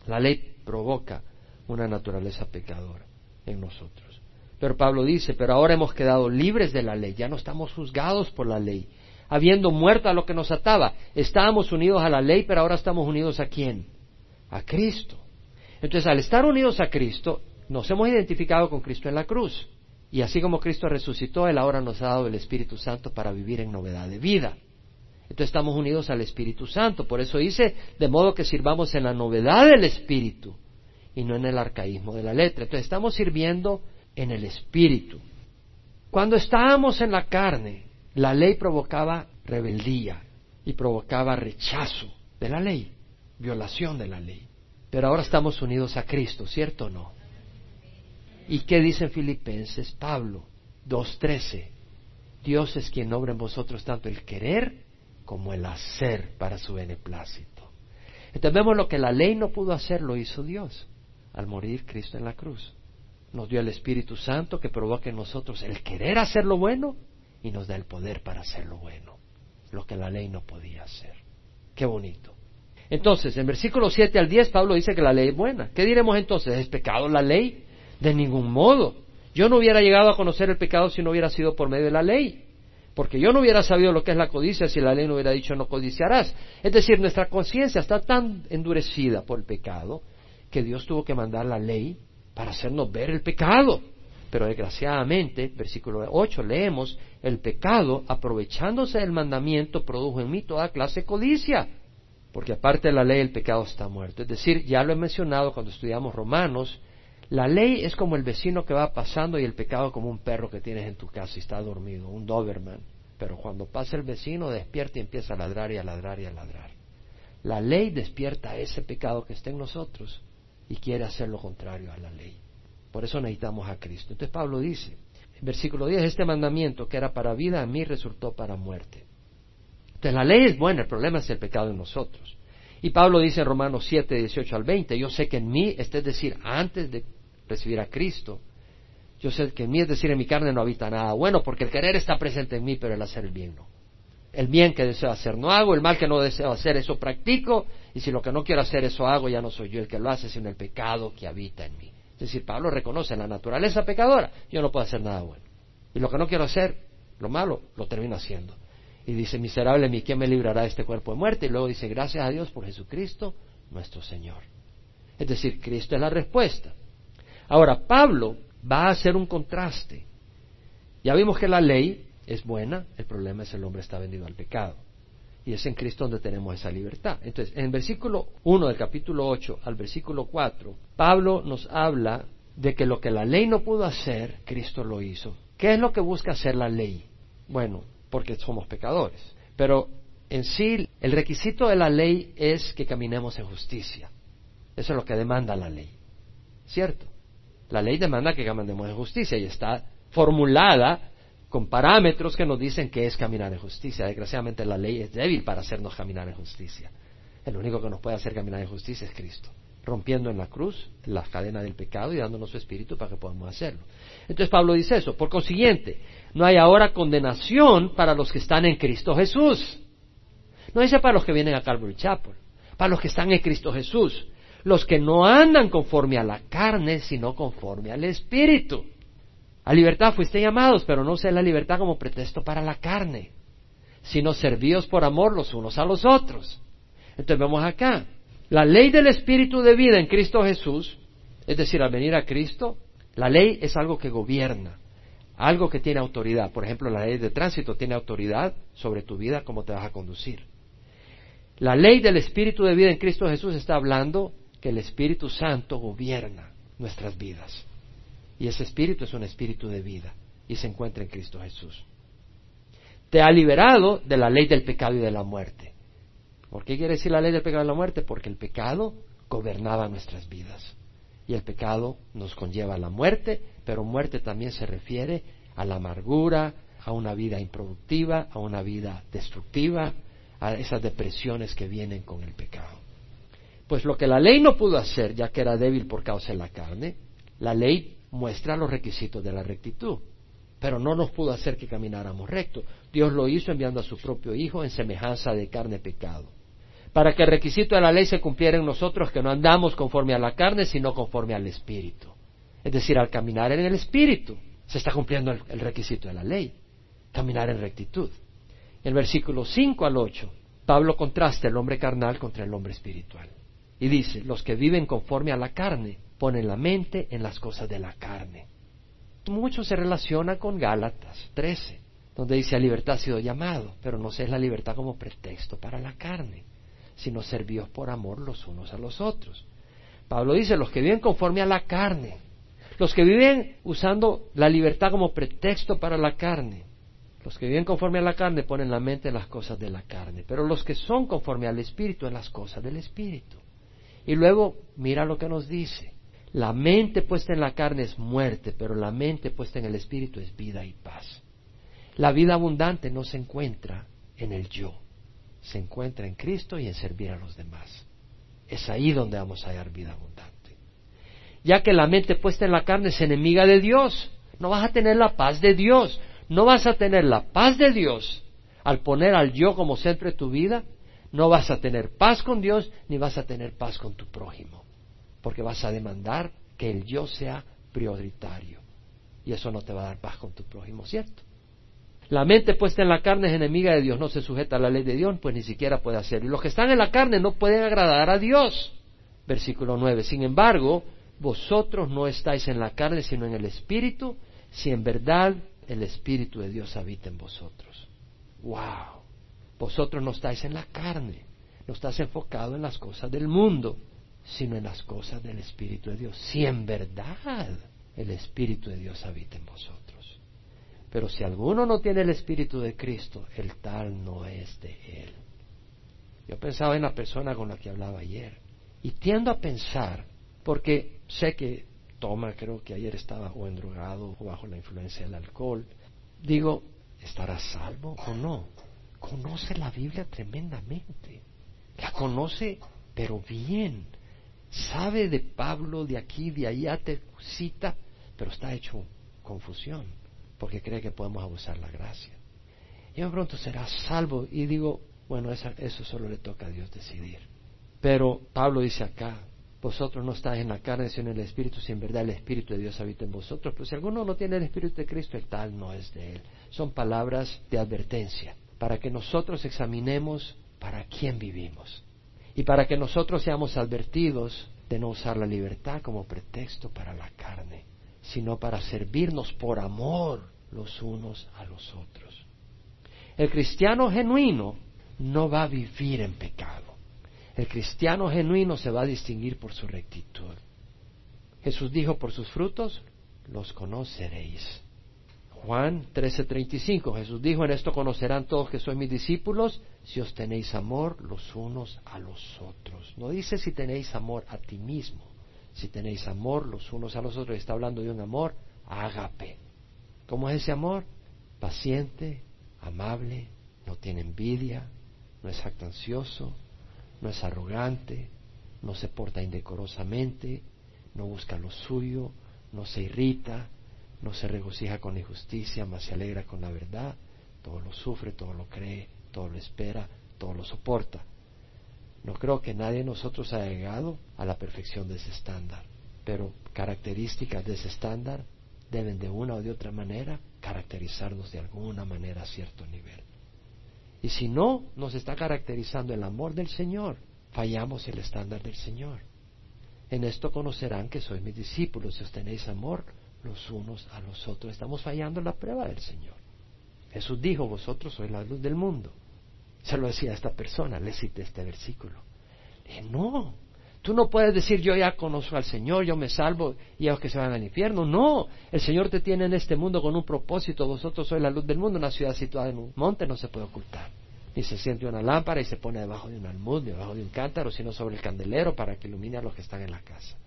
S1: La ley provoca una naturaleza pecadora en nosotros. Pero Pablo dice, pero ahora hemos quedado libres de la ley, ya no estamos juzgados por la ley, habiendo muerto a lo que nos ataba. Estábamos unidos a la ley, pero ahora estamos unidos a quién? A Cristo. Entonces, al estar unidos a Cristo, nos hemos identificado con Cristo en la cruz. Y así como Cristo resucitó, Él ahora nos ha dado el Espíritu Santo para vivir en novedad de vida. Entonces estamos unidos al Espíritu Santo. Por eso dice, de modo que sirvamos en la novedad del Espíritu y no en el arcaísmo de la letra. Entonces estamos sirviendo en el Espíritu. Cuando estábamos en la carne, la ley provocaba rebeldía y provocaba rechazo de la ley, violación de la ley. Pero ahora estamos unidos a Cristo, ¿cierto o no? ¿Y qué dice en Filipenses Pablo 2.13? Dios es quien obra en vosotros tanto el querer como el hacer para su beneplácito. Entonces vemos lo que la ley no pudo hacer, lo hizo Dios al morir Cristo en la cruz. Nos dio el Espíritu Santo que provoca en nosotros el querer hacer lo bueno y nos da el poder para hacer lo bueno, lo que la ley no podía hacer. Qué bonito. Entonces, en versículo 7 al 10, Pablo dice que la ley es buena. ¿Qué diremos entonces? ¿Es pecado la ley? De ningún modo. Yo no hubiera llegado a conocer el pecado si no hubiera sido por medio de la ley. Porque yo no hubiera sabido lo que es la codicia si la ley no hubiera dicho no codiciarás. Es decir, nuestra conciencia está tan endurecida por el pecado que Dios tuvo que mandar la ley para hacernos ver el pecado. Pero desgraciadamente, versículo 8, leemos, el pecado, aprovechándose del mandamiento, produjo en mí toda clase de codicia. Porque aparte de la ley, el pecado está muerto. Es decir, ya lo he mencionado cuando estudiamos Romanos, la ley es como el vecino que va pasando y el pecado como un perro que tienes en tu casa y está dormido, un Doberman. Pero cuando pasa el vecino despierta y empieza a ladrar y a ladrar y a ladrar. La ley despierta ese pecado que está en nosotros y quiere hacer lo contrario a la ley. Por eso necesitamos a Cristo. Entonces Pablo dice, en versículo 10, este mandamiento que era para vida a mí resultó para muerte. Entonces la ley es buena, el problema es el pecado en nosotros. Y Pablo dice en Romanos 7, 18 al 20, yo sé que en mí, este es decir, antes de recibir a Cristo. Yo sé que en mí, es decir, en mi carne no habita nada bueno, porque el querer está presente en mí, pero el hacer el bien no. El bien que deseo hacer no hago, el mal que no deseo hacer, eso practico, y si lo que no quiero hacer, eso hago, ya no soy yo el que lo hace, sino el pecado que habita en mí. Es decir, Pablo reconoce la naturaleza pecadora, yo no puedo hacer nada bueno. Y lo que no quiero hacer, lo malo, lo termino haciendo. Y dice, miserable mí, ¿quién me librará de este cuerpo de muerte? Y luego dice, gracias a Dios por Jesucristo, nuestro Señor. Es decir, Cristo es la respuesta. Ahora, Pablo va a hacer un contraste. Ya vimos que la ley es buena, el problema es el hombre está vendido al pecado. Y es en Cristo donde tenemos esa libertad. Entonces, en el versículo 1 del capítulo 8 al versículo 4, Pablo nos habla de que lo que la ley no pudo hacer, Cristo lo hizo. ¿Qué es lo que busca hacer la ley? Bueno, porque somos pecadores. Pero en sí, el requisito de la ley es que caminemos en justicia. Eso es lo que demanda la ley. ¿Cierto? La ley demanda que caminemos en justicia y está formulada con parámetros que nos dicen que es caminar en justicia. Desgraciadamente la ley es débil para hacernos caminar en justicia. El único que nos puede hacer caminar en justicia es Cristo, rompiendo en la cruz la cadena del pecado y dándonos su espíritu para que podamos hacerlo. Entonces Pablo dice eso. Por consiguiente, no hay ahora condenación para los que están en Cristo Jesús. No dice para los que vienen a Calvary Chapel, para los que están en Cristo Jesús los que no andan conforme a la carne, sino conforme al Espíritu. A libertad fuiste llamados, pero no sea la libertad como pretexto para la carne, sino servíos por amor los unos a los otros. Entonces vemos acá, la ley del Espíritu de vida en Cristo Jesús, es decir, al venir a Cristo, la ley es algo que gobierna, algo que tiene autoridad. Por ejemplo, la ley de tránsito tiene autoridad sobre tu vida, cómo te vas a conducir. La ley del Espíritu de vida en Cristo Jesús está hablando que el Espíritu Santo gobierna nuestras vidas. Y ese Espíritu es un Espíritu de vida y se encuentra en Cristo Jesús. Te ha liberado de la ley del pecado y de la muerte. ¿Por qué quiere decir la ley del pecado y de la muerte? Porque el pecado gobernaba nuestras vidas. Y el pecado nos conlleva a la muerte, pero muerte también se refiere a la amargura, a una vida improductiva, a una vida destructiva, a esas depresiones que vienen con el pecado. Pues lo que la ley no pudo hacer, ya que era débil por causa de la carne, la ley muestra los requisitos de la rectitud, pero no nos pudo hacer que camináramos recto. Dios lo hizo enviando a su propio Hijo en semejanza de carne pecado, para que el requisito de la ley se cumpliera en nosotros, que no andamos conforme a la carne, sino conforme al Espíritu. Es decir, al caminar en el Espíritu, se está cumpliendo el, requisito de la ley, caminar en rectitud. En el versículo 5 al 8, Pablo contrasta el hombre carnal contra el hombre espiritual. Y dice, los que viven conforme a la carne ponen la mente en las cosas de la carne. Mucho se relaciona con Gálatas 13, donde dice, a libertad ha sido llamado, pero no es la libertad como pretexto para la carne, sino servidos por amor los unos a los otros. Pablo dice, los que viven conforme a la carne, los que viven usando la libertad como pretexto para la carne, los que viven conforme a la carne ponen la mente en las cosas de la carne, pero los que son conforme al Espíritu en las cosas del Espíritu. Y luego mira lo que nos dice. La mente puesta en la carne es muerte, pero la mente puesta en el espíritu es vida y paz. La vida abundante no se encuentra en el yo, se encuentra en Cristo y en servir a los demás. Es ahí donde vamos a hallar vida abundante. Ya que la mente puesta en la carne es enemiga de Dios, no vas a tener la paz de Dios, no vas a tener la paz de Dios al poner al yo como centro de tu vida, no vas a tener paz con Dios ni vas a tener paz con tu prójimo, porque vas a demandar que el yo sea prioritario. Y eso no te va a dar paz con tu prójimo, ¿cierto? La mente puesta en la carne es enemiga de Dios, no se sujeta a la ley de Dios, pues ni siquiera puede hacerlo. Y los que están en la carne no pueden agradar a Dios. Versículo 9. Sin embargo, vosotros no estáis en la carne, sino en el Espíritu, si en verdad el Espíritu de Dios habita en vosotros. ¡Wow! Vosotros no estáis en la carne, no estás enfocado en las cosas del mundo, sino en las cosas del Espíritu de Dios. Si en verdad el Espíritu de Dios habita en vosotros. Pero si alguno no tiene el Espíritu de Cristo, el tal no es de él. Yo pensaba en la persona con la que hablaba ayer y tiendo a pensar, porque sé que toma, creo que ayer estaba o endrogado o bajo la influencia del alcohol, digo, ¿estará salvo o no? Conoce la Biblia tremendamente, la conoce pero bien, sabe de Pablo, de aquí, de allá, te cita, pero está hecho confusión, porque cree que podemos abusar la gracia. Y de pronto será salvo y digo, bueno, eso solo le toca a Dios decidir. Pero Pablo dice acá, vosotros no estáis en la carne, sino en el Espíritu, si en verdad el Espíritu de Dios habita en vosotros. Pues si alguno no tiene el Espíritu de Cristo, el tal no es de él. Son palabras de advertencia, para que nosotros examinemos para quién vivimos. Y para que nosotros seamos advertidos de no usar la libertad como pretexto para la carne, sino para servirnos por amor los unos a los otros. El cristiano genuino no va a vivir en pecado. El cristiano genuino se va a distinguir por su rectitud. Jesús dijo, por sus frutos los conoceréis. Juan 13:35, Jesús dijo, en esto conocerán todos que sois mis discípulos, si os tenéis amor los unos a los otros. No dice si tenéis amor a ti mismo, si tenéis amor los unos a los otros, está hablando de un amor ágape. ¿Cómo es ese amor? Paciente, amable, no tiene envidia, no es jactancioso, no es arrogante, no se porta indecorosamente, no busca lo suyo, no se irrita, no se regocija con la injusticia, más se alegra con la verdad, todo lo sufre, todo lo cree, todo lo espera, todo lo soporta. No creo que nadie de nosotros haya llegado a la perfección de ese estándar, pero características de ese estándar deben de una o de otra manera caracterizarnos de alguna manera a cierto nivel. Y si no nos está caracterizando el amor del Señor, fallamos el estándar del Señor. En esto conocerán que sois mis discípulos si os tenéis amor los unos a los otros. Estamos fallando la prueba del Señor. Jesús dijo, vosotros sois la luz del mundo. Se lo decía a esta persona, le cité este versículo. no, Tú no puedes decir yo ya conozco al Señor, yo me salvo y ellos que se van al infierno. No, el Señor te tiene en este mundo con un propósito. Vosotros sois la luz del mundo. Una ciudad situada en un monte no se puede ocultar. Ni se siente una lámpara y se pone debajo de un almud, debajo de un cántaro, sino sobre el candelero para que ilumine a los que están en la casa.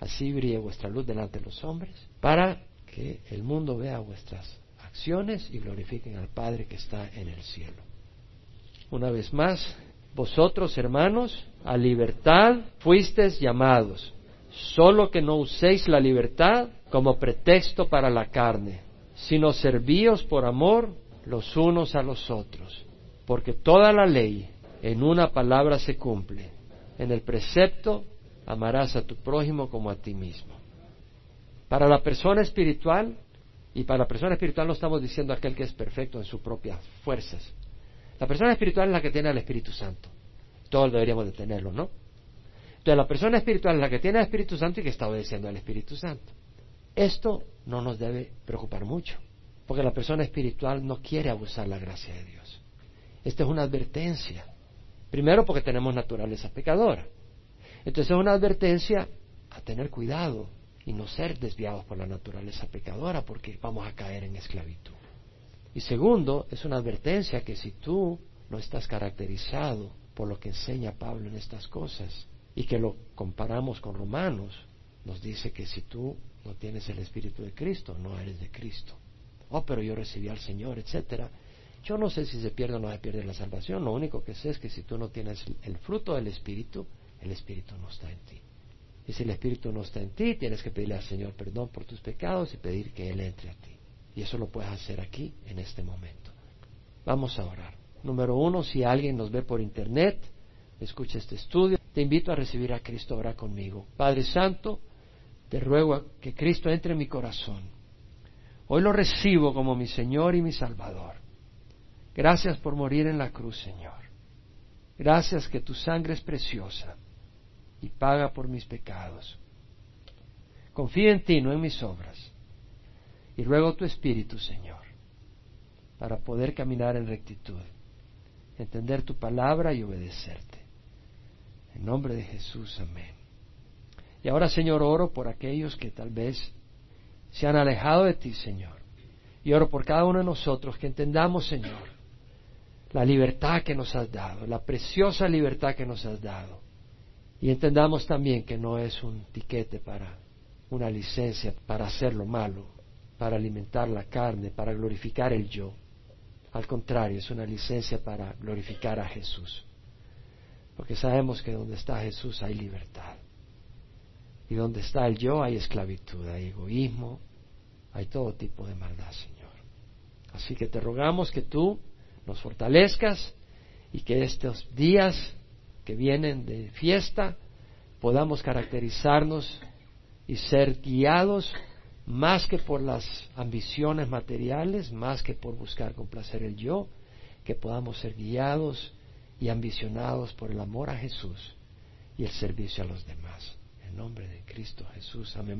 S1: Así brille vuestra luz delante de los hombres, para que el mundo vea vuestras acciones y glorifiquen al Padre que está en el cielo. Una vez más, vosotros, hermanos, a libertad fuisteis llamados, solo que no uséis la libertad como pretexto para la carne, sino servíos por amor los unos a los otros, porque toda la ley en una palabra se cumple, en el precepto amarás a tu prójimo como a ti mismo. Para la persona espiritual, y para la persona espiritual no estamos diciendo aquel que es perfecto en sus propias fuerzas, la persona espiritual es la que tiene al Espíritu Santo. Todos deberíamos de tenerlo, ¿no? Entonces la persona espiritual es la que tiene al Espíritu Santo y que está obedeciendo al Espíritu Santo. Esto no nos debe preocupar mucho, porque la persona espiritual no quiere abusar la gracia de Dios. Esta es una advertencia. Primero porque tenemos naturaleza pecadora. Entonces es una advertencia a tener cuidado y no ser desviados por la naturaleza pecadora porque vamos a caer en esclavitud. Y segundo, es una advertencia que si tú no estás caracterizado por lo que enseña Pablo en estas cosas y que lo comparamos con Romanos, nos dice que si tú no tienes el Espíritu de Cristo, no eres de Cristo. Oh, pero yo recibí al Señor, etcétera. Yo no sé si se pierde o no se pierde la salvación. Lo único que sé es que si tú no tienes el fruto del Espíritu, el Espíritu no está en ti. Y si el Espíritu no está en ti, tienes que pedirle al Señor perdón por tus pecados y pedir que Él entre a ti. Y eso lo puedes hacer aquí, en este momento. Vamos a orar. Número uno, si alguien nos ve por internet, escucha este estudio, te invito a recibir a Cristo ahora conmigo. Padre Santo, te ruego que Cristo entre en mi corazón. Hoy lo recibo como mi Señor y mi Salvador. Gracias por morir en la cruz, Señor. Gracias que tu sangre es preciosa y paga por mis pecados. Confío en ti, no en mis obras. Y ruego tu Espíritu, Señor, para poder caminar en rectitud, entender tu palabra y obedecerte. En nombre de Jesús, amén. Y ahora, Señor, oro por aquellos que tal vez se han alejado de ti, Señor. Y oro por cada uno de nosotros que entendamos, Señor, la libertad que nos has dado, la preciosa libertad que nos has dado. Y entendamos también que no es un tiquete para una licencia para hacer lo malo, para alimentar la carne, para glorificar el yo. Al contrario, es una licencia para glorificar a Jesús. Porque sabemos que donde está Jesús hay libertad. Y donde está el yo hay esclavitud, hay egoísmo, hay todo tipo de maldad, Señor. Así que te rogamos que tú nos fortalezcas y que estos días que vienen de fiesta podamos caracterizarnos y ser guiados más que por las ambiciones materiales, más que por buscar complacer el yo, que podamos ser guiados y ambicionados por el amor a Jesús y el servicio a los demás. En nombre de Cristo Jesús. Amén.